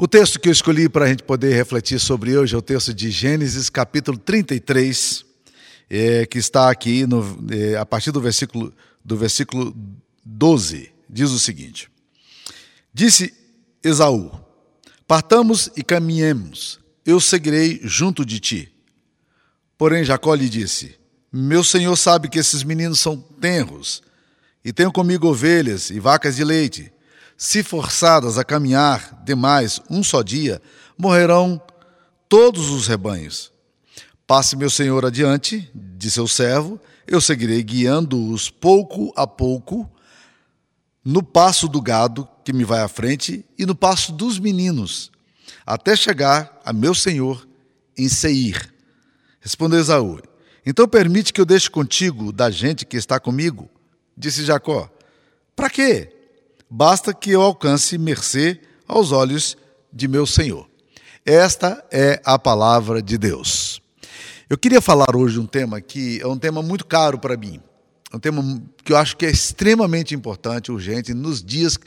O texto que eu escolhi para a gente poder refletir sobre hoje é o texto de Gênesis, capítulo 33, é, que está aqui no, é, a partir do versículo, do versículo 12. Diz o seguinte: Disse Esaú: Partamos e caminhemos, eu seguirei junto de ti. Porém, Jacó lhe disse: Meu senhor sabe que esses meninos são tenros, e tenho comigo ovelhas e vacas de leite se forçadas a caminhar demais um só dia, morrerão todos os rebanhos. Passe meu senhor adiante, de seu servo, eu seguirei guiando-os pouco a pouco, no passo do gado que me vai à frente e no passo dos meninos, até chegar a meu senhor em Seir. Respondeu Esaú: Então permite que eu deixe contigo da gente que está comigo? Disse Jacó: Para quê? Basta que eu alcance mercê aos olhos de meu Senhor. Esta é a palavra de Deus. Eu queria falar hoje um tema que é um tema muito caro para mim, é um tema que eu acho que é extremamente importante, urgente nos dias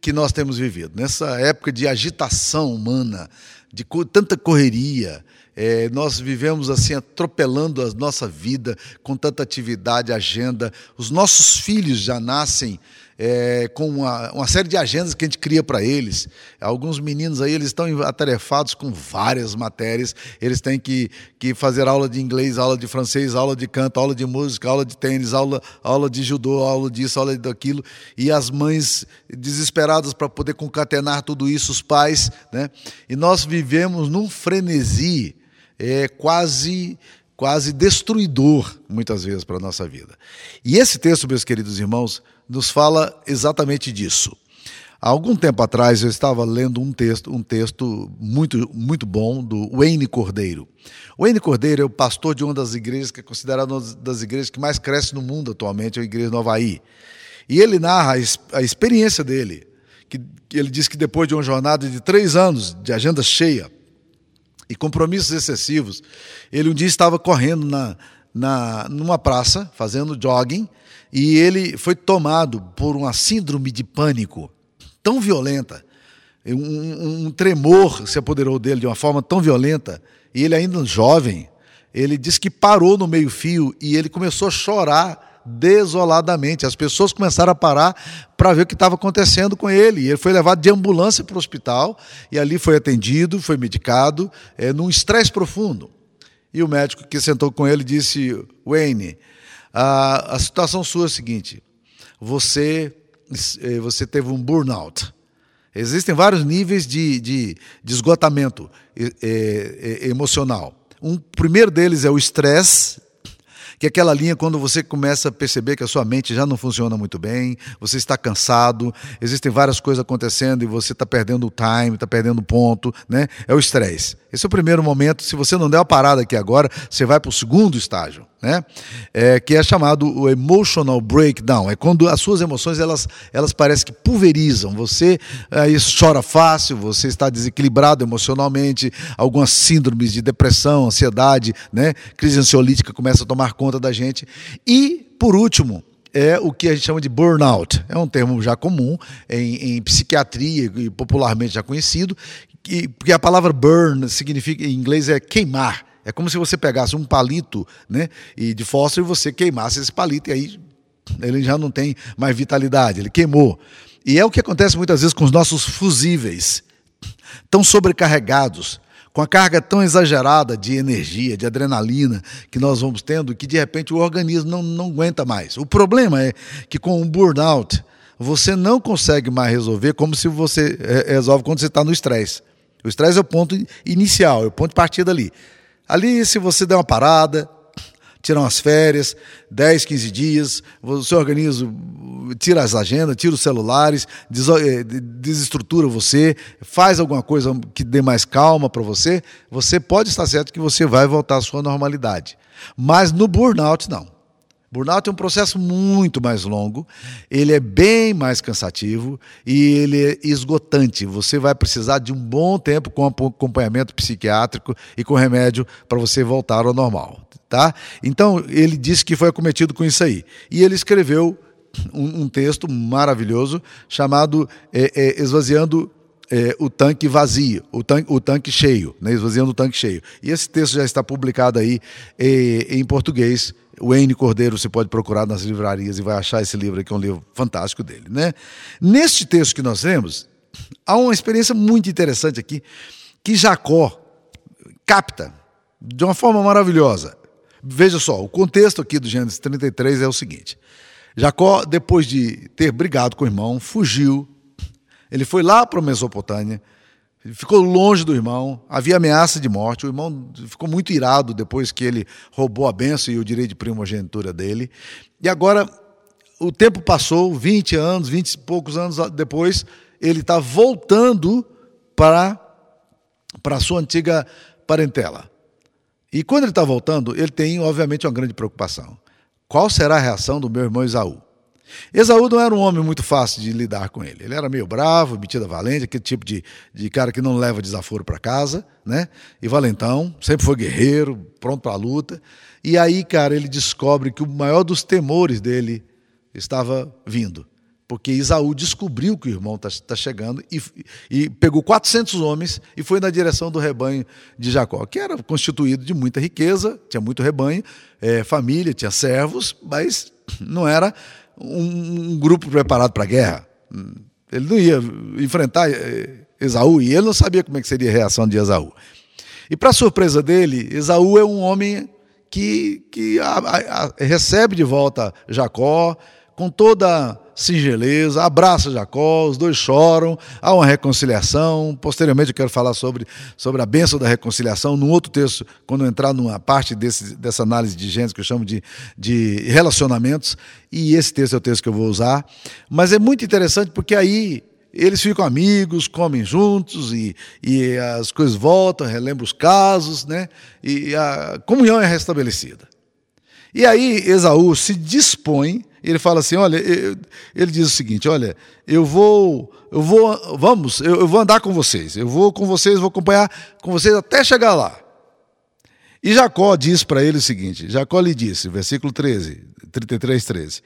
que nós temos vivido, nessa época de agitação humana, de tanta correria, é, nós vivemos assim atropelando a nossa vida com tanta atividade, agenda. Os nossos filhos já nascem é, com uma, uma, série de agendas que a gente cria para eles. Alguns meninos aí eles estão atarefados com várias matérias. Eles têm que, que fazer aula de inglês, aula de francês, aula de canto, aula de música, aula de tênis, aula, aula de judô, aula disso, aula daquilo. E as mães desesperadas para poder concatenar tudo isso, os pais, né? E nós vivemos num frenesi é, quase quase destruidor, muitas vezes, para a nossa vida. E esse texto, meus queridos irmãos, nos fala exatamente disso. Há algum tempo atrás eu estava lendo um texto, um texto muito, muito bom do Wayne Cordeiro. Wayne Cordeiro é o pastor de uma das igrejas que é considerada uma das igrejas que mais cresce no mundo atualmente, é a igreja do Havaí. E ele narra a experiência dele, que ele diz que depois de uma jornada de três anos de agenda cheia, e compromissos excessivos. Ele um dia estava correndo na, na, numa praça, fazendo jogging, e ele foi tomado por uma síndrome de pânico tão violenta, um, um tremor se apoderou dele de uma forma tão violenta, e ele ainda jovem, ele disse que parou no meio-fio e ele começou a chorar desoladamente. As pessoas começaram a parar para ver o que estava acontecendo com ele. Ele foi levado de ambulância para o hospital e ali foi atendido, foi medicado, é, num estresse profundo. E o médico que sentou com ele disse: Wayne, a, a situação sua é a seguinte: você, é, você teve um burnout. Existem vários níveis de, de, de esgotamento é, é, emocional. Um primeiro deles é o estresse que é aquela linha quando você começa a perceber que a sua mente já não funciona muito bem, você está cansado, existem várias coisas acontecendo e você está perdendo o time, está perdendo o ponto, né? É o estresse. Esse é o primeiro momento. Se você não der uma parada aqui agora, você vai para o segundo estágio, né? É, que é chamado o emotional breakdown. É quando as suas emoções elas, elas parecem que pulverizam. Você aí chora fácil, você está desequilibrado emocionalmente, algumas síndromes de depressão, ansiedade, né? Crise ansiolítica começa a tomar conta da gente. E por último, é o que a gente chama de burnout. É um termo já comum em, em psiquiatria e popularmente já conhecido, que, porque a palavra burn significa em inglês é queimar. É como se você pegasse um palito né, e de fósforo e você queimasse esse palito, e aí ele já não tem mais vitalidade, ele queimou. E é o que acontece muitas vezes com os nossos fusíveis, tão sobrecarregados, com a carga tão exagerada de energia, de adrenalina que nós vamos tendo, que de repente o organismo não, não aguenta mais. O problema é que com o burnout, você não consegue mais resolver como se você é, resolve quando você está no estresse. O estresse é o ponto inicial, é o ponto de partida ali. Ali, se você der uma parada, tirar umas férias, 10, 15 dias, o seu organismo tira as agendas, tira os celulares, eh, desestrutura você, faz alguma coisa que dê mais calma para você, você pode estar certo que você vai voltar à sua normalidade. Mas no burnout, não. Burnout é um processo muito mais longo, ele é bem mais cansativo e ele é esgotante. Você vai precisar de um bom tempo com acompanhamento psiquiátrico e com remédio para você voltar ao normal, tá? Então, ele disse que foi acometido com isso aí. E ele escreveu um, um texto maravilhoso chamado é, é, Esvaziando é, o tanque vazio, o tanque, o tanque cheio, né, esvaziando o tanque cheio. E esse texto já está publicado aí é, em português. O N Cordeiro você pode procurar nas livrarias e vai achar esse livro aqui, é um livro fantástico dele. Né? Neste texto que nós lemos, há uma experiência muito interessante aqui, que Jacó capta de uma forma maravilhosa. Veja só, o contexto aqui do Gênesis 33 é o seguinte: Jacó, depois de ter brigado com o irmão, fugiu ele foi lá para a Mesopotâmia, ficou longe do irmão, havia ameaça de morte. O irmão ficou muito irado depois que ele roubou a benção e o direito de primogenitura dele. E agora, o tempo passou, 20 anos, 20 e poucos anos depois, ele está voltando para, para a sua antiga parentela. E quando ele está voltando, ele tem, obviamente, uma grande preocupação. Qual será a reação do meu irmão Isaú? Esaú não era um homem muito fácil de lidar com ele. Ele era meio bravo, metido a valente, aquele tipo de, de cara que não leva desaforo para casa, né? E valentão, sempre foi guerreiro, pronto para a luta. E aí, cara, ele descobre que o maior dos temores dele estava vindo. Porque Isaú descobriu que o irmão está tá chegando e, e pegou 400 homens e foi na direção do rebanho de Jacó, que era constituído de muita riqueza, tinha muito rebanho, é, família, tinha servos, mas não era um, um grupo preparado para a guerra. Ele não ia enfrentar eh, Esaú e ele não sabia como é que seria a reação de Esaú. E para surpresa dele, Esaú é um homem que, que a, a, a, recebe de volta Jacó com toda singeleza, abraça Jacó, os dois choram, há uma reconciliação. Posteriormente eu quero falar sobre, sobre a bênção da reconciliação, num outro texto, quando entrar numa parte desse, dessa análise de Gênesis que eu chamo de, de relacionamentos, e esse texto é o texto que eu vou usar. Mas é muito interessante porque aí eles ficam amigos, comem juntos e, e as coisas voltam, relembram os casos, né? e a comunhão é restabelecida. E aí Esaú se dispõe ele fala assim: olha, ele diz o seguinte: olha, eu vou, eu vou, vamos, eu, vou andar com vocês, eu vou com vocês, vou acompanhar com vocês até chegar lá. E Jacó diz para ele o seguinte: Jacó lhe disse, versículo 13, 33, 13: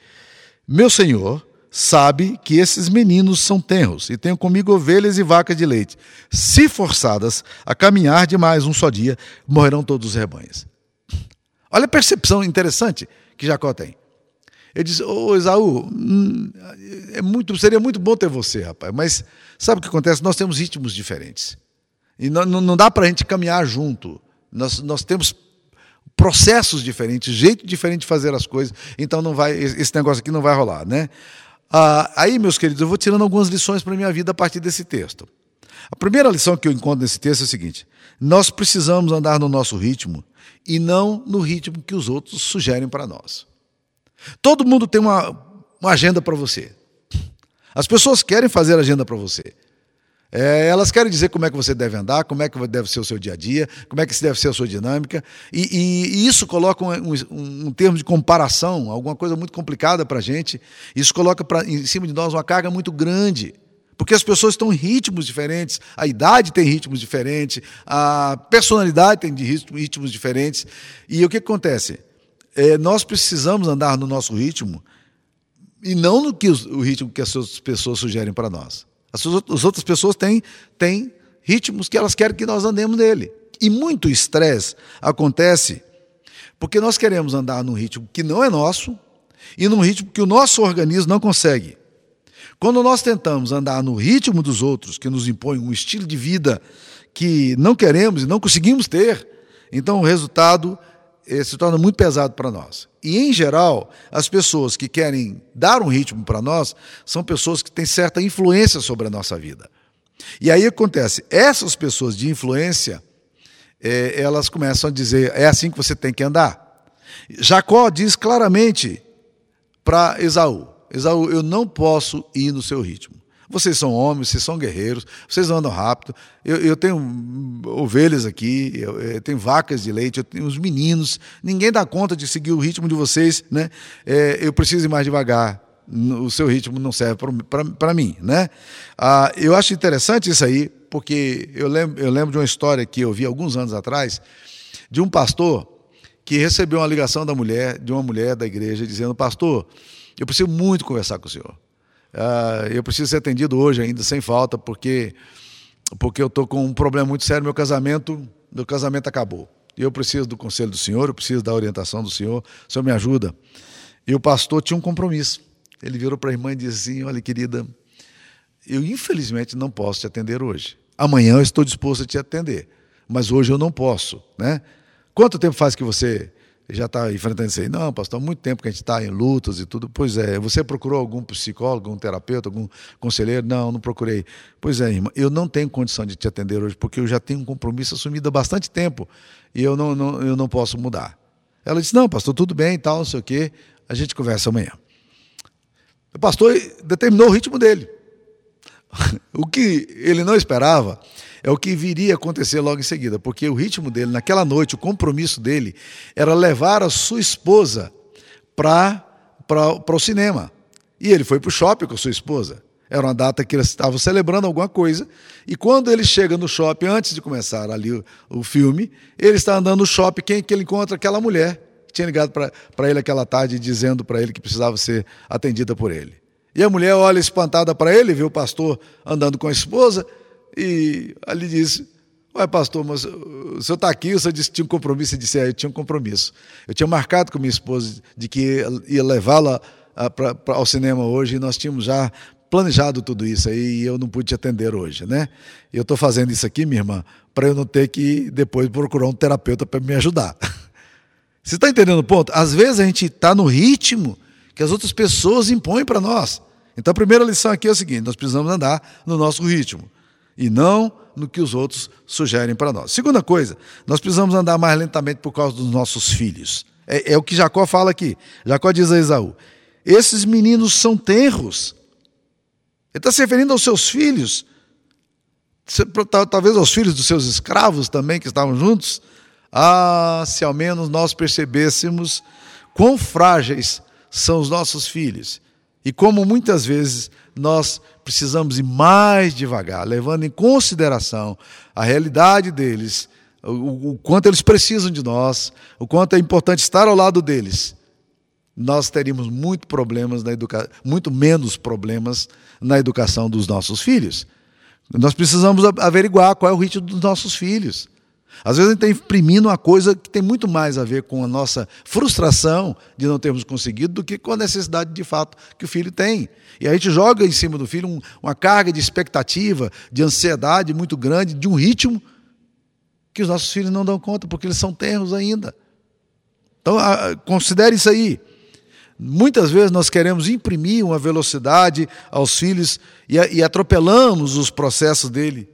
Meu senhor sabe que esses meninos são tenros e tenho comigo ovelhas e vacas de leite. Se forçadas a caminhar demais um só dia, morrerão todos os rebanhos. Olha a percepção interessante que Jacó tem. Ele disse, ô Esaú, hum, é muito, seria muito bom ter você, rapaz, mas sabe o que acontece? Nós temos ritmos diferentes. E não, não dá para a gente caminhar junto. Nós, nós temos processos diferentes, jeito diferente de fazer as coisas, então não vai, esse negócio aqui não vai rolar, né? Ah, aí, meus queridos, eu vou tirando algumas lições para a minha vida a partir desse texto. A primeira lição que eu encontro nesse texto é o seguinte: nós precisamos andar no nosso ritmo e não no ritmo que os outros sugerem para nós. Todo mundo tem uma, uma agenda para você. As pessoas querem fazer agenda para você. É, elas querem dizer como é que você deve andar, como é que deve ser o seu dia a dia, como é que deve ser a sua dinâmica. E, e, e isso coloca um, um, um, termo de comparação, alguma coisa muito complicada para a gente. Isso coloca pra, em cima de nós uma carga muito grande. Porque as pessoas estão em ritmos diferentes, a idade tem ritmos diferentes, a personalidade tem ritmos diferentes. E o que acontece? É, nós precisamos andar no nosso ritmo e não no que o ritmo que as outras pessoas sugerem para nós. As, as outras pessoas têm, têm ritmos que elas querem que nós andemos nele. E muito estresse acontece porque nós queremos andar num ritmo que não é nosso e num ritmo que o nosso organismo não consegue. Quando nós tentamos andar no ritmo dos outros, que nos impõe um estilo de vida que não queremos e não conseguimos ter, então o resultado eh, se torna muito pesado para nós. E, em geral, as pessoas que querem dar um ritmo para nós são pessoas que têm certa influência sobre a nossa vida. E aí acontece, essas pessoas de influência, é, elas começam a dizer, é assim que você tem que andar. Jacó diz claramente para Esaú: Esaú, eu não posso ir no seu ritmo. Vocês são homens, vocês são guerreiros, vocês andam rápido. Eu, eu tenho ovelhas aqui, eu, eu, tenho vacas de leite, eu tenho os meninos. Ninguém dá conta de seguir o ritmo de vocês, né? É, eu preciso ir mais devagar. O seu ritmo não serve para mim, né? Ah, eu acho interessante isso aí, porque eu lembro, eu lembro de uma história que eu vi alguns anos atrás de um pastor que recebeu uma ligação da mulher, de uma mulher da igreja, dizendo: Pastor, eu preciso muito conversar com o senhor. Uh, eu preciso ser atendido hoje ainda, sem falta, porque porque eu estou com um problema muito sério, meu casamento, meu casamento acabou. Eu preciso do conselho do Senhor, eu preciso da orientação do Senhor, o Senhor me ajuda. E o pastor tinha um compromisso. Ele virou para a irmã e disse assim: Olha, querida, eu infelizmente não posso te atender hoje. Amanhã eu estou disposto a te atender, mas hoje eu não posso, né? Quanto tempo faz que você já está enfrentando isso aí? Não, pastor, há muito tempo que a gente está em lutas e tudo. Pois é, você procurou algum psicólogo, algum terapeuta, algum conselheiro? Não, não procurei. Pois é, irmã, eu não tenho condição de te atender hoje, porque eu já tenho um compromisso assumido há bastante tempo e eu não, não, eu não posso mudar. Ela disse, não, pastor, tudo bem e tal, não sei o quê, a gente conversa amanhã. O pastor determinou o ritmo dele. o que ele não esperava é o que viria a acontecer logo em seguida, porque o ritmo dele, naquela noite, o compromisso dele era levar a sua esposa para o cinema. E ele foi para o shopping com a sua esposa. Era uma data que eles estavam celebrando alguma coisa. E quando ele chega no shopping, antes de começar ali o, o filme, ele está andando no shopping, quem que ele encontra? Aquela mulher que tinha ligado para ele aquela tarde dizendo para ele que precisava ser atendida por ele. E a mulher olha espantada para ele, vê o pastor andando com a esposa, e ali disse: Ué, pastor, mas o senhor está aqui, o senhor disse que tinha um compromisso. Eu disse: É, eu tinha um compromisso. Eu tinha marcado com minha esposa de que ia levá-la ah, ao cinema hoje e nós tínhamos já planejado tudo isso aí e eu não pude te atender hoje, né? Eu estou fazendo isso aqui, minha irmã, para eu não ter que depois procurar um terapeuta para me ajudar. Você está entendendo o ponto? Às vezes a gente está no ritmo que as outras pessoas impõem para nós. Então a primeira lição aqui é o seguinte: nós precisamos andar no nosso ritmo e não no que os outros sugerem para nós. Segunda coisa, nós precisamos andar mais lentamente por causa dos nossos filhos. É, é o que Jacó fala aqui. Jacó diz a Esaú: esses meninos são tenros. Ele está se referindo aos seus filhos, talvez aos filhos dos seus escravos também que estavam juntos. Ah, se ao menos nós percebêssemos quão frágeis são os nossos filhos e como muitas vezes nós precisamos ir mais devagar, levando em consideração a realidade deles, o, o, quanto eles precisam de nós, o quanto é importante estar ao lado deles, nós teríamos muito problemas na educa... muito menos problemas na educação dos nossos filhos. Nós precisamos averiguar qual é o ritmo dos nossos filhos. Às vezes a gente está imprimindo uma coisa que tem muito mais a ver com a nossa frustração de não termos conseguido do que com a necessidade de fato que o filho tem. E a gente joga em cima do filho um, uma carga de expectativa, de ansiedade muito grande, de um ritmo que os nossos filhos não dão conta, porque eles são tenros ainda. Então, considere isso aí. Muitas vezes nós queremos imprimir uma velocidade aos filhos e, e atropelamos os processos dele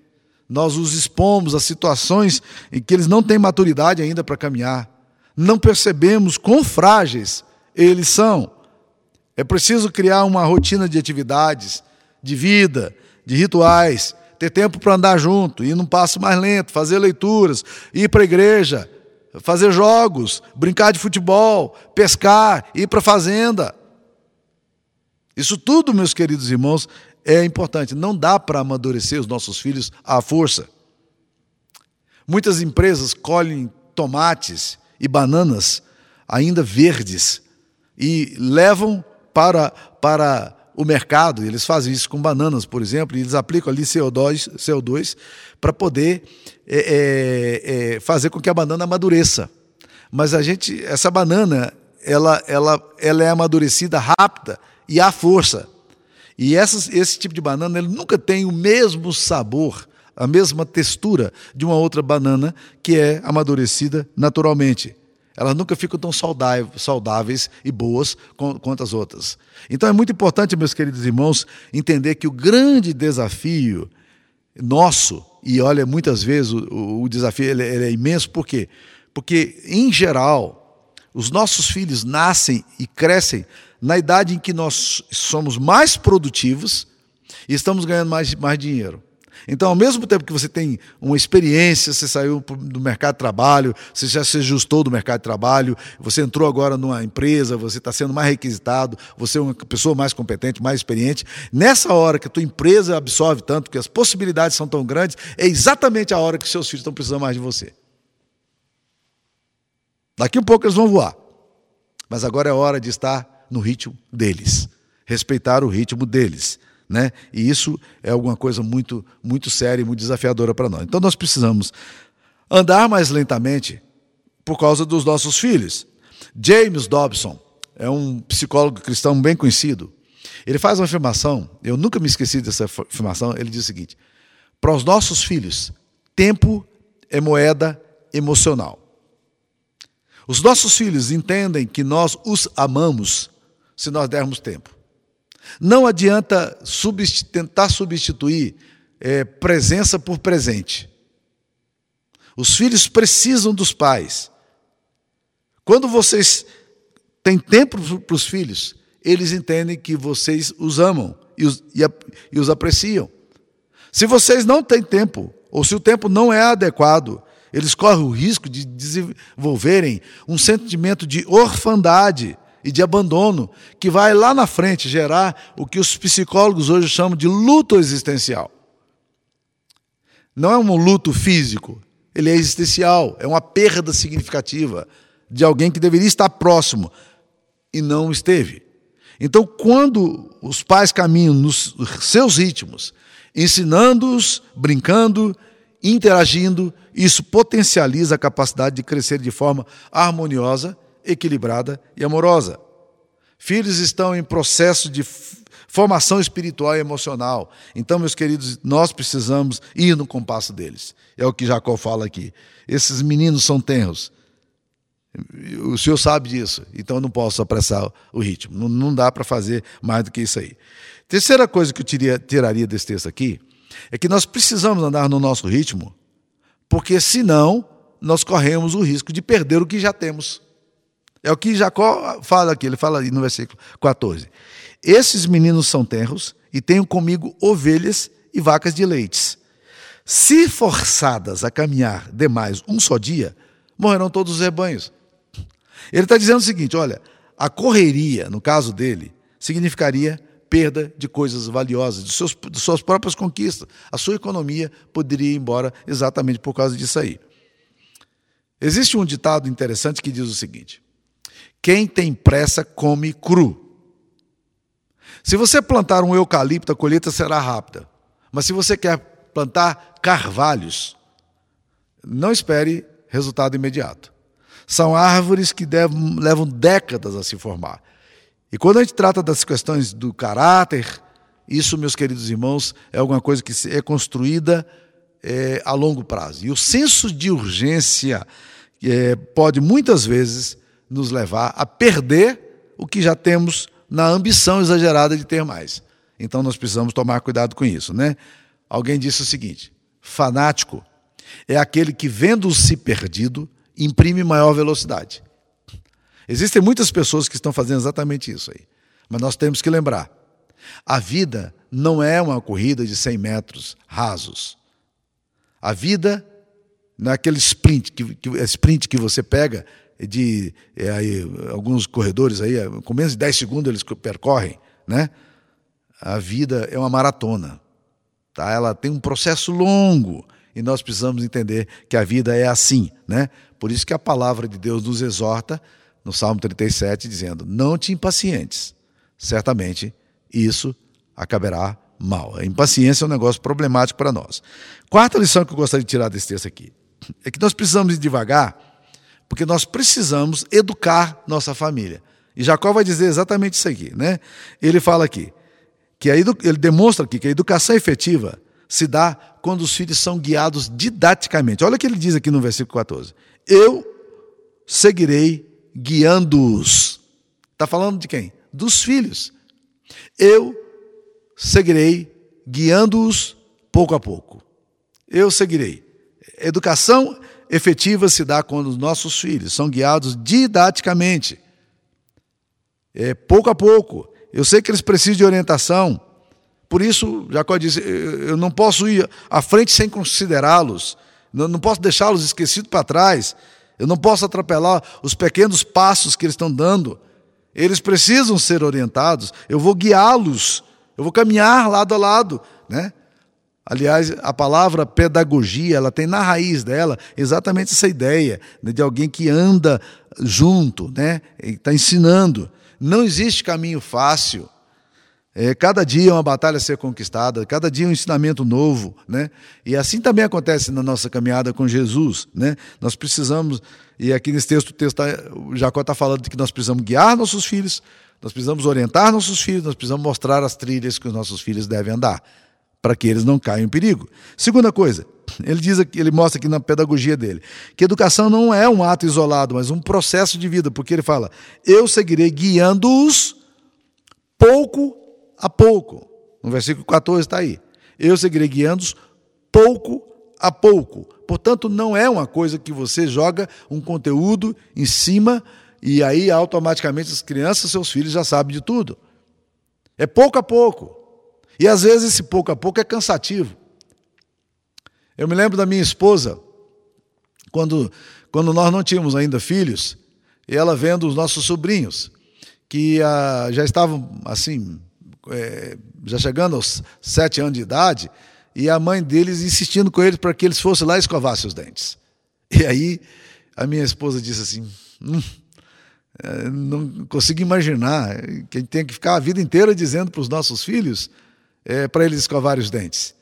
nós os expomos a situações em que eles não têm maturidade ainda para caminhar. Não percebemos quão frágeis eles são. É preciso criar uma rotina de atividades, de vida, de rituais, ter tempo para andar junto, ir num passo mais lento, fazer leituras, ir para a igreja, fazer jogos, brincar de futebol, pescar, ir para a fazenda. Isso tudo, meus queridos irmãos, é importante. Não dá para amadurecer os nossos filhos à força. Muitas empresas colhem tomates e bananas ainda verdes e levam para, para o mercado. Eles fazem isso com bananas, por exemplo, e eles aplicam ali CO2, CO2 para poder é, é, é, fazer com que a banana amadureça. Mas a gente, essa banana, ela, ela, ela é amadurecida rápida e à força. E essas, esse tipo de banana ele nunca tem o mesmo sabor, a mesma textura de uma outra banana que é amadurecida naturalmente. Elas nunca ficam tão saudáveis e boas quanto as outras. Então é muito importante, meus queridos irmãos, entender que o grande desafio nosso, e olha, muitas vezes o, o desafio ele, ele é imenso, por quê? Porque, em geral, os nossos filhos nascem e crescem na idade em que nós somos mais produtivos e estamos ganhando mais, mais dinheiro. Então, ao mesmo tempo que você tem uma experiência, você saiu do mercado de trabalho, você já se ajustou do mercado de trabalho, você entrou agora numa empresa, você está sendo mais requisitado, você é uma pessoa mais competente, mais experiente. Nessa hora que a tua empresa absorve tanto, que as possibilidades são tão grandes, é exatamente a hora que seus filhos estão precisando mais de você. Daqui a um pouco eles vão voar. Mas agora é hora de estar no ritmo deles, respeitar o ritmo deles. Né? E isso é alguma coisa muito, muito séria e muito desafiadora para nós. Então nós precisamos andar mais lentamente por causa dos nossos filhos. James Dobson é um psicólogo cristão bem conhecido. Ele faz uma afirmação, eu nunca me esqueci dessa afirmação. Ele diz o seguinte: para os nossos filhos, tempo é moeda emocional. Os nossos filhos entendem que nós os amamos se nós dermos tempo. Não adianta tentar substituir é, presença por presente. Os filhos precisam dos pais. Quando vocês têm tempo para os filhos, eles entendem que vocês os amam e os, e, e os apreciam. Se vocês não têm tempo, ou se o tempo não é adequado, eles correm o risco de desenvolverem um sentimento de orfandade e de abandono, que vai lá na frente gerar o que os psicólogos hoje chamam de luto existencial. Não é um luto físico, ele é existencial, é uma perda significativa de alguém que deveria estar próximo e não esteve. Então, quando os pais caminham nos seus ritmos, ensinando-os, brincando, interagindo, isso potencializa a capacidade de crescer de forma harmoniosa equilibrada e amorosa. Filhos estão em processo de formação espiritual e emocional. Então, meus queridos, nós precisamos ir no compasso deles. É o que Jacó fala aqui. Esses meninos são tenros. O senhor sabe disso, então eu não posso apressar o ritmo. Não, não dá para fazer mais do que isso aí. Terceira coisa que eu tiria, tiraria desse texto aqui é que nós precisamos andar no nosso ritmo, porque senão nós corremos o risco de perder o que já temos. É o que Jacó fala aqui, ele fala no versículo 14. Esses meninos são tenros e tenho comigo ovelhas e vacas de leites. Se forçadas a caminhar demais um só dia, morrerão todos os rebanhos. Ele está dizendo o seguinte: olha, a correria, no caso dele, significaria perda de coisas valiosas, de, seus, de suas próprias conquistas. A sua economia poderia ir embora exatamente por causa disso aí. Existe um ditado interessante que diz o seguinte: quem tem pressa come cru. Se você plantar um eucalipto, a colheita será rápida. Mas se você quer plantar carvalhos, não espere resultado imediato. São árvores que devem, levam décadas a se formar. E quando a gente trata das questões do caráter, isso, meus queridos irmãos, é alguma coisa que é construída é, a longo prazo. E o senso de urgência é, pode muitas vezes nos levar a perder o que já temos na ambição exagerada de ter mais. Então nós precisamos tomar cuidado com isso, né? Alguém disse o seguinte: fanático é aquele que, vendo-se perdido, imprime maior velocidade. Existem muitas pessoas que estão fazendo exatamente isso aí. Mas nós temos que lembrar: a vida não é uma corrida de 100 metros rasos. A vida não é aquele sprint que, que, sprint que você pega de é, aí, alguns corredores aí, com menos de 10 segundos eles percorrem, né? A vida é uma maratona, tá? Ela tem um processo longo e nós precisamos entender que a vida é assim, né? Por isso que a palavra de Deus nos exorta no Salmo 37 dizendo: "Não te impacientes. Certamente isso acabará mal". A impaciência é um negócio problemático para nós. Quarta lição que eu gostaria de tirar desse texto aqui é que nós precisamos ir devagar porque nós precisamos educar nossa família. E Jacó vai dizer exatamente isso aqui, né? Ele fala aqui que ele demonstra aqui que a educação efetiva se dá quando os filhos são guiados didaticamente. Olha o que ele diz aqui no versículo 14: Eu seguirei guiando-os. Está falando de quem? Dos filhos. Eu seguirei guiando-os pouco a pouco. Eu seguirei. Educação efetiva se dá quando os nossos filhos são guiados didaticamente, é, pouco a pouco. Eu sei que eles precisam de orientação, por isso Jacó disse: eu não posso ir à frente sem considerá-los, não posso deixá-los esquecidos para trás, eu não posso atropelar os pequenos passos que eles estão dando. Eles precisam ser orientados, eu vou guiá-los, eu vou caminhar lado a lado, né? Aliás, a palavra pedagogia, ela tem na raiz dela exatamente essa ideia né, de alguém que anda junto, né? Está ensinando. Não existe caminho fácil. É, cada dia é uma batalha a ser conquistada, cada dia é um ensinamento novo, né? E assim também acontece na nossa caminhada com Jesus, né? Nós precisamos, e aqui nesse texto, o texto tá, o Jacó está falando de que nós precisamos guiar nossos filhos, nós precisamos orientar nossos filhos, nós precisamos mostrar as trilhas que os nossos filhos devem andar, para que eles não caiam em perigo. Segunda coisa, ele diz aqui, ele mostra aqui na pedagogia dele, que educação não é um ato isolado, mas um processo de vida, porque ele fala: "Eu seguirei guiando-os pouco a pouco. No versículo 14 está aí. Eu seguirei guiando-os pouco a pouco. Portanto, não é uma coisa que você joga um conteúdo em cima e aí automaticamente as crianças, seus filhos já sabem de tudo. É pouco a pouco. E às vezes esse pouco a pouco é cansativo. Eu me lembro da minha esposa, quando, quando nós não tínhamos ainda filhos, e ela vendo os nossos sobrinhos, que ah, já estavam assim, é, já chegando aos sete anos de idade, e a mãe deles insistindo com eles para que eles fossem lá e escovassem os dentes. E aí a minha esposa disse assim: hum, é, não consigo imaginar que a gente tem que ficar a vida inteira dizendo para os nossos filhos é, para eles escovarem os dentes.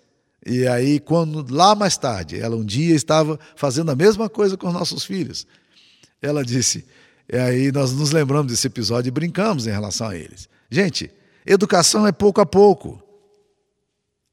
E aí, quando lá mais tarde, ela um dia estava fazendo a mesma coisa com os nossos filhos, ela disse, e aí nós nos lembramos desse episódio e brincamos em relação a eles. Gente, Educação é pouco a pouco.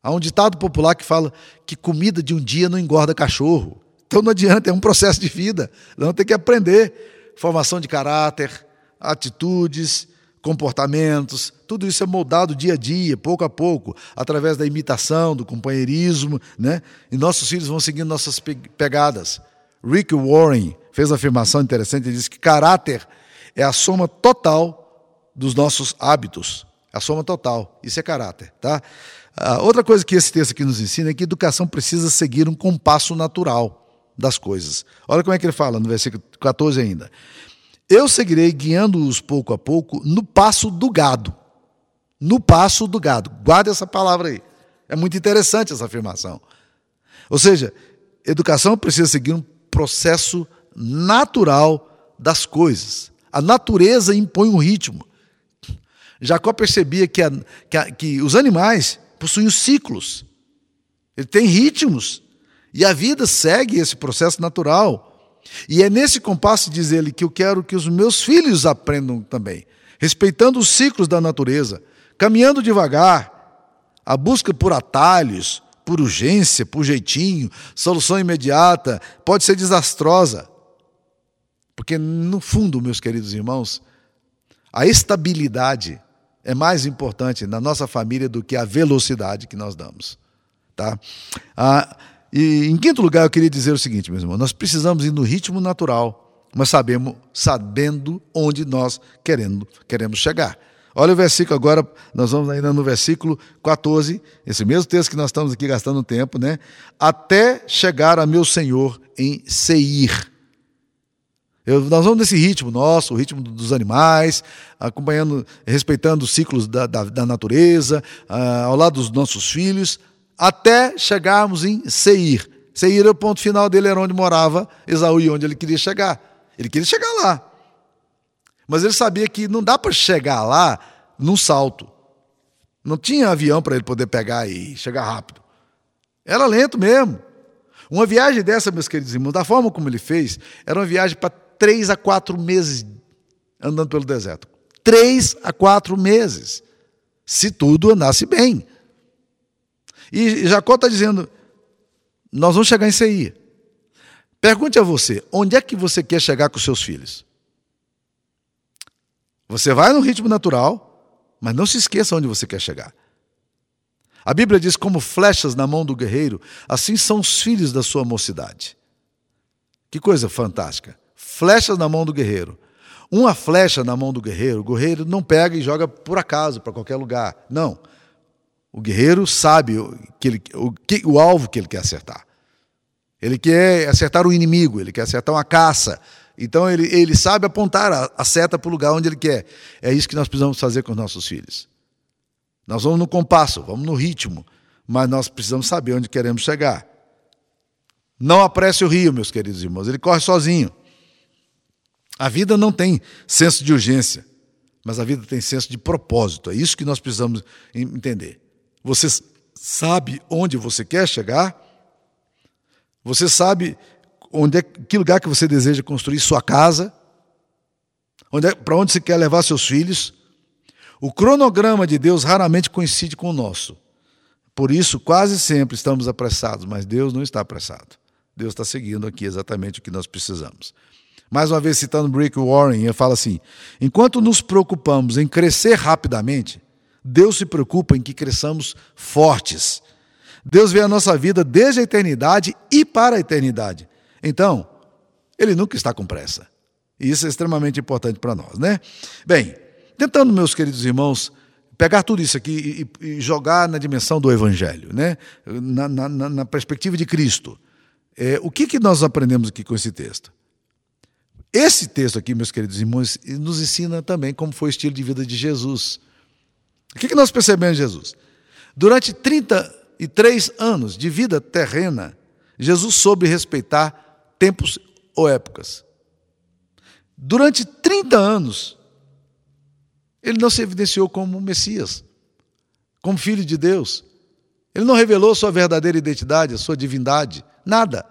Há um ditado popular que fala que comida de um dia não engorda cachorro. Então não adianta, é um processo de vida. Vamos ter que aprender. Formação de caráter, atitudes, comportamentos, tudo isso é moldado dia a dia, pouco a pouco, através da imitação, do companheirismo, né? E nossos filhos vão seguindo nossas pegadas. Rick Warren fez uma afirmação interessante, ele disse que caráter é a soma total dos nossos hábitos. A soma total. Isso é caráter, tá? Ah, outra coisa que esse texto aqui nos ensina é que educação precisa seguir um compasso natural das coisas. Olha como é que ele fala no versículo 14 ainda. Eu seguirei guiando-os pouco a pouco no passo do gado. No passo do gado. Guarda essa palavra aí. É muito interessante essa afirmação. Ou seja, educação precisa seguir um processo natural das coisas. A natureza impõe um ritmo. Jacó percebia que, a, que, a, que os animais possuem ciclos, ele tem ritmos, e a vida segue esse processo natural. E é nesse compasso, diz ele, que eu quero que os meus filhos aprendam também, respeitando os ciclos da natureza, caminhando devagar, a busca por atalhos, por urgência, por jeitinho, solução imediata, pode ser desastrosa. Porque, no fundo, meus queridos irmãos, a estabilidade é mais importante na nossa família do que a velocidade que nós damos. Tá? Ah, e em quinto lugar, eu queria dizer o seguinte, meus irmãos: nós precisamos ir no ritmo natural, mas sabemos, sabendo onde nós querendo, queremos chegar. Olha o versículo agora, nós vamos ainda no versículo 14, esse mesmo texto que nós estamos aqui gastando tempo, né? Até chegar a meu Senhor em Seir. Eu, nós vamos nesse ritmo nosso, o ritmo dos animais, acompanhando, respeitando os ciclos da, da, da natureza, uh, ao lado dos nossos filhos, até chegarmos em Seir. Seir, o ponto final dele era onde morava Esaú e onde ele queria chegar. Ele queria chegar lá. Mas ele sabia que não dá para chegar lá num salto. Não tinha avião para ele poder pegar e chegar rápido. Era lento mesmo. Uma viagem dessa, meus queridos irmãos, da forma como ele fez, era uma viagem para três a quatro meses andando pelo deserto. Três a quatro meses. Se tudo andasse bem. E Jacó está dizendo: nós vamos chegar em Seir. Pergunte a você: onde é que você quer chegar com seus filhos? Você vai no ritmo natural, mas não se esqueça onde você quer chegar. A Bíblia diz: como flechas na mão do guerreiro, assim são os filhos da sua mocidade. Que coisa fantástica flechas na mão do guerreiro. Uma flecha na mão do guerreiro, o guerreiro não pega e joga por acaso para qualquer lugar. Não. O guerreiro sabe que ele, o, que, o alvo que ele quer acertar. Ele quer acertar o inimigo, ele quer acertar uma caça. Então ele, ele sabe apontar a, a seta para o lugar onde ele quer. É isso que nós precisamos fazer com os nossos filhos. Nós vamos no compasso, vamos no ritmo, mas nós precisamos saber onde queremos chegar. Não apresse o rio, meus queridos irmãos, ele corre sozinho. A vida não tem senso de urgência. mas a vida tem senso de propósito. É isso que nós precisamos entender. Você sabe onde você quer chegar? Você sabe onde é que lugar que você deseja construir sua casa? Onde é, para onde você quer levar seus filhos? O cronograma de Deus raramente coincide com o nosso. Por isso, quase sempre estamos apressados, mas Deus não está apressado. Deus está seguindo aqui exatamente o que nós precisamos. Mais uma vez, citando Rick Warren, ele fala assim: enquanto nos preocupamos em crescer rapidamente, Deus se preocupa em que cresçamos fortes. Deus vê a nossa vida desde a eternidade e para a eternidade. Então, Ele nunca está com pressa. E isso é extremamente importante para nós, né? Bem, tentando, meus queridos irmãos, pegar tudo isso aqui e, e jogar na dimensão do Evangelho, né? na, na, na perspectiva de Cristo. É, o que, que nós aprendemos aqui com esse texto? Esse texto aqui, meus queridos irmãos, nos ensina também como foi o estilo de vida de Jesus. O que, que nós percebemos de Jesus? Durante 33 anos de vida terrena, Jesus soube respeitar tempos ou épocas. Durante 30 anos, ele não se evidenciou como Messias, como filho de Deus. Ele não revelou sua verdadeira identidade, a sua divindade, nada.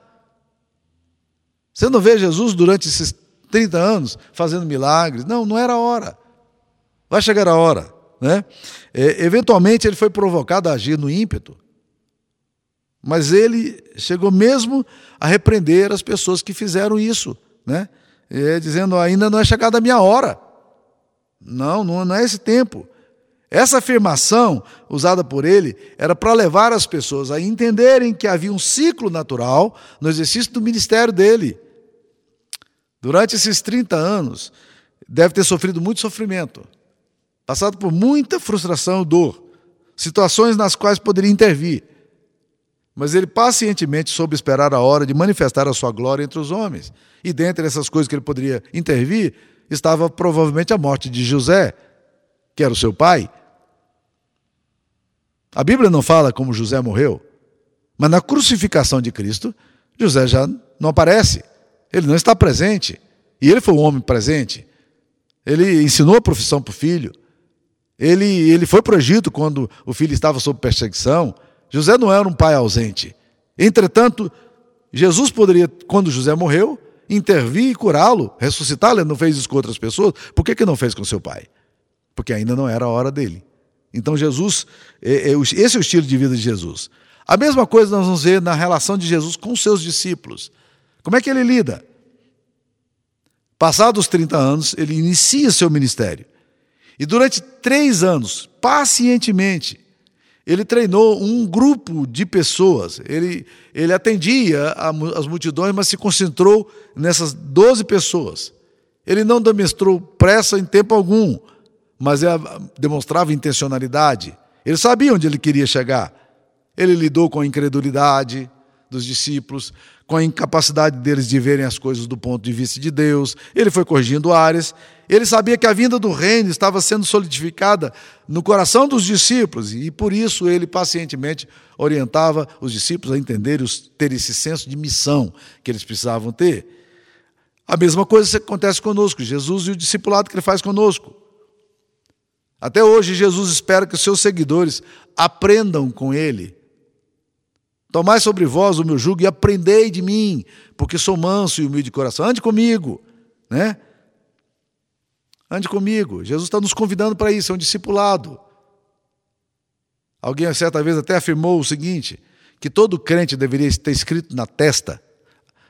Você não vê Jesus durante esses 30 anos fazendo milagres. Não, não era a hora. Vai chegar a hora. Né? É, eventualmente ele foi provocado a agir no ímpeto, mas ele chegou mesmo a repreender as pessoas que fizeram isso, né? É, dizendo: ainda não é chegada a minha hora. Não, não, não é esse tempo. Essa afirmação usada por ele era para levar as pessoas a entenderem que havia um ciclo natural no exercício do ministério dele. Durante esses 30 anos, deve ter sofrido muito sofrimento, passado por muita frustração e dor, situações nas quais poderia intervir. Mas ele pacientemente soube esperar a hora de manifestar a sua glória entre os homens. E dentre essas coisas que ele poderia intervir, estava provavelmente a morte de José, que era o seu pai, a Bíblia não fala como José morreu, mas na crucificação de Cristo, José já não aparece. Ele não está presente. E ele foi um homem presente. Ele ensinou a profissão para o filho. Ele, ele foi para o Egito quando o filho estava sob perseguição. José não era um pai ausente. Entretanto, Jesus poderia, quando José morreu, intervir e curá-lo, ressuscitá-lo. Ele não fez isso com outras pessoas. Por que, que não fez com seu pai? Porque ainda não era a hora dele. Então, Jesus, é, é, esse é o estilo de vida de Jesus. A mesma coisa nós vamos ver na relação de Jesus com seus discípulos. Como é que ele lida? Passados 30 anos, ele inicia seu ministério. E durante três anos, pacientemente, ele treinou um grupo de pessoas. Ele, ele atendia as multidões, mas se concentrou nessas 12 pessoas. Ele não demonstrou pressa em tempo algum mas demonstrava intencionalidade. Ele sabia onde ele queria chegar. Ele lidou com a incredulidade dos discípulos, com a incapacidade deles de verem as coisas do ponto de vista de Deus. Ele foi corrigindo áreas. Ele sabia que a vinda do reino estava sendo solidificada no coração dos discípulos e por isso ele pacientemente orientava os discípulos a entenderem, ter esse senso de missão que eles precisavam ter. A mesma coisa acontece conosco, Jesus e o discipulado que ele faz conosco. Até hoje, Jesus espera que os seus seguidores aprendam com ele. Tomai sobre vós o meu jugo e aprendei de mim, porque sou manso e humilde de coração. Ande comigo, né? Ande comigo. Jesus está nos convidando para isso, é um discipulado. Alguém certa vez até afirmou o seguinte: que todo crente deveria ter escrito na testa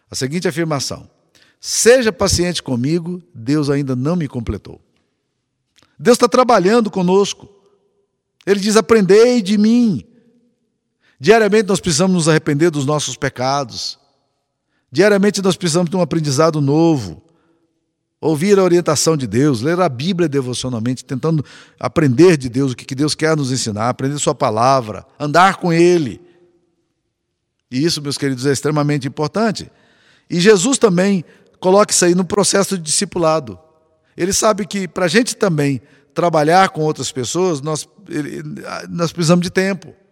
a seguinte afirmação: Seja paciente comigo, Deus ainda não me completou. Deus está trabalhando conosco. Ele diz: Aprendei de mim. Diariamente nós precisamos nos arrepender dos nossos pecados. Diariamente nós precisamos de um aprendizado novo. Ouvir a orientação de Deus, ler a Bíblia devocionalmente, tentando aprender de Deus o que Deus quer nos ensinar, aprender Sua palavra, andar com Ele. E isso, meus queridos, é extremamente importante. E Jesus também coloca isso aí no processo de discipulado. Ele sabe que para a gente também trabalhar com outras pessoas, nós, ele, nós precisamos de tempo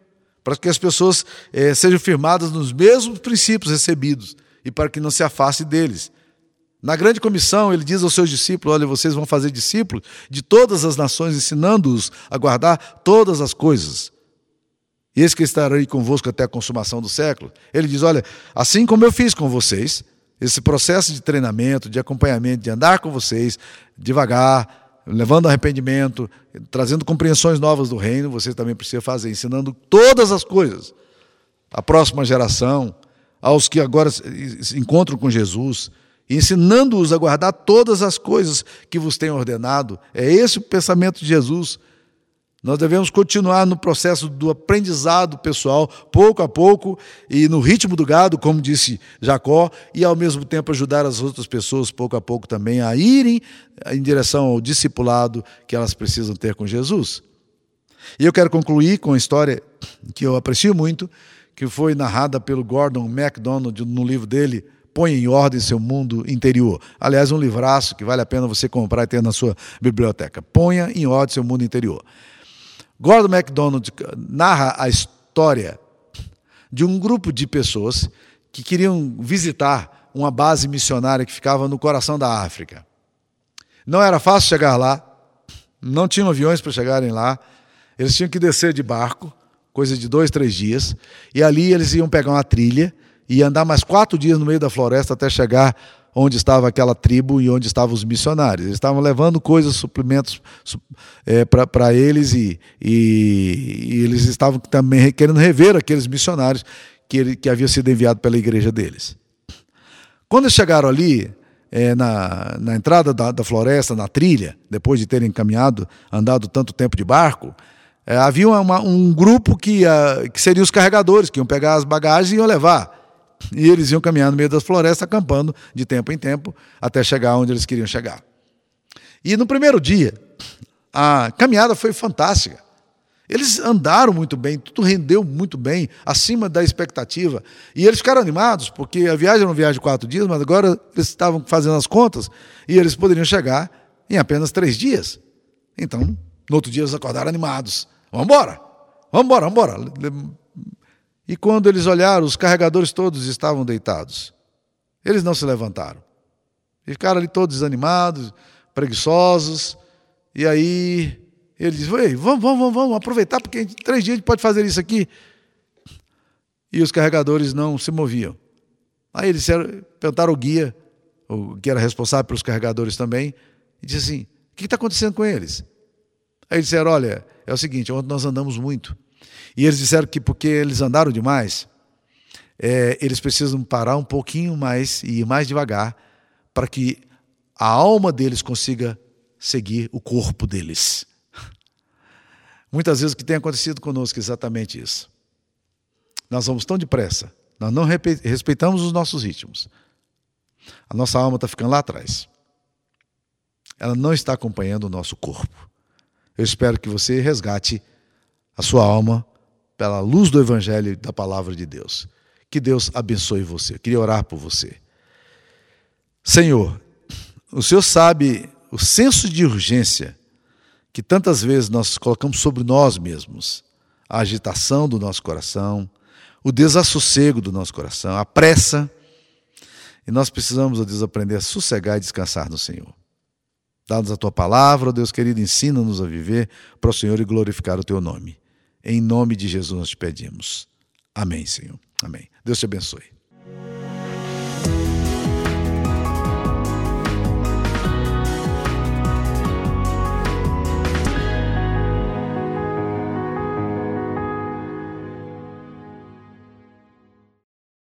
para que as pessoas eh, sejam firmadas nos mesmos princípios recebidos e para que não se afaste deles. Na grande comissão, ele diz aos seus discípulos: Olha, vocês vão fazer discípulos de todas as nações, ensinando-os a guardar todas as coisas. E eis que estarei convosco até a consumação do século. Ele diz: Olha, assim como eu fiz com vocês, esse processo de treinamento, de acompanhamento, de andar com vocês devagar, levando arrependimento, trazendo compreensões novas do reino, você também precisa fazer, ensinando todas as coisas à próxima geração, aos que agora se encontram com Jesus, ensinando-os a guardar todas as coisas que vos tenho ordenado. É esse o pensamento de Jesus. Nós devemos continuar no processo do aprendizado pessoal, pouco a pouco, e no ritmo do gado, como disse Jacó, e ao mesmo tempo ajudar as outras pessoas, pouco a pouco também, a irem em direção ao discipulado que elas precisam ter com Jesus. E eu quero concluir com a história que eu aprecio muito, que foi narrada pelo Gordon MacDonald no livro dele, Põe em Ordem Seu Mundo Interior. Aliás, um livraço que vale a pena você comprar e ter na sua biblioteca. Ponha em ordem seu mundo interior. Gordon MacDonald narra a história de um grupo de pessoas que queriam visitar uma base missionária que ficava no coração da África. Não era fácil chegar lá, não tinham aviões para chegarem lá, eles tinham que descer de barco, coisa de dois, três dias, e ali eles iam pegar uma trilha e andar mais quatro dias no meio da floresta até chegar onde estava aquela tribo e onde estavam os missionários. Eles estavam levando coisas, suplementos é, para eles e, e, e, eles estavam também querendo rever aqueles missionários que, ele, que haviam sido enviados pela igreja deles. Quando eles chegaram ali, é, na, na entrada da, da, floresta, na trilha, depois de terem caminhado, andado tanto tempo de barco, é, havia uma, um grupo que, ia, que seriam os carregadores, que iam pegar as bagagens e iam levar. E eles iam caminhar no meio das florestas, acampando de tempo em tempo, até chegar onde eles queriam chegar. E no primeiro dia, a caminhada foi fantástica. Eles andaram muito bem, tudo rendeu muito bem, acima da expectativa. E eles ficaram animados, porque a viagem era uma viagem de quatro dias, mas agora eles estavam fazendo as contas e eles poderiam chegar em apenas três dias. Então, no outro dia, eles acordaram animados. Vamos embora, vamos embora, vamos embora. E quando eles olharam, os carregadores todos estavam deitados. Eles não se levantaram. E ficaram ali todos desanimados, preguiçosos. E aí ele diz: vamos, vamos, vamos, vamos aproveitar, porque em três dias a gente pode fazer isso aqui. E os carregadores não se moviam. Aí eles perguntaram ao guia, o que era responsável pelos carregadores também, e disse assim: o que está acontecendo com eles? Aí eles disseram: olha, é o seguinte, ontem nós andamos muito. E eles disseram que porque eles andaram demais, é, eles precisam parar um pouquinho mais e ir mais devagar para que a alma deles consiga seguir o corpo deles. Muitas vezes o que tem acontecido conosco é exatamente isso. Nós vamos tão depressa, nós não respeitamos os nossos ritmos. A nossa alma está ficando lá atrás. Ela não está acompanhando o nosso corpo. Eu espero que você resgate a sua alma pela luz do Evangelho e da palavra de Deus. Que Deus abençoe você. Eu queria orar por você. Senhor, o Senhor sabe o senso de urgência que tantas vezes nós colocamos sobre nós mesmos, a agitação do nosso coração, o desassossego do nosso coração, a pressa, e nós precisamos, ó Deus, aprender a sossegar e descansar no Senhor. Dá-nos a tua palavra, ó Deus querido, ensina-nos a viver para o Senhor e glorificar o teu nome. Em nome de Jesus nós te pedimos. Amém, Senhor. Amém. Deus te abençoe.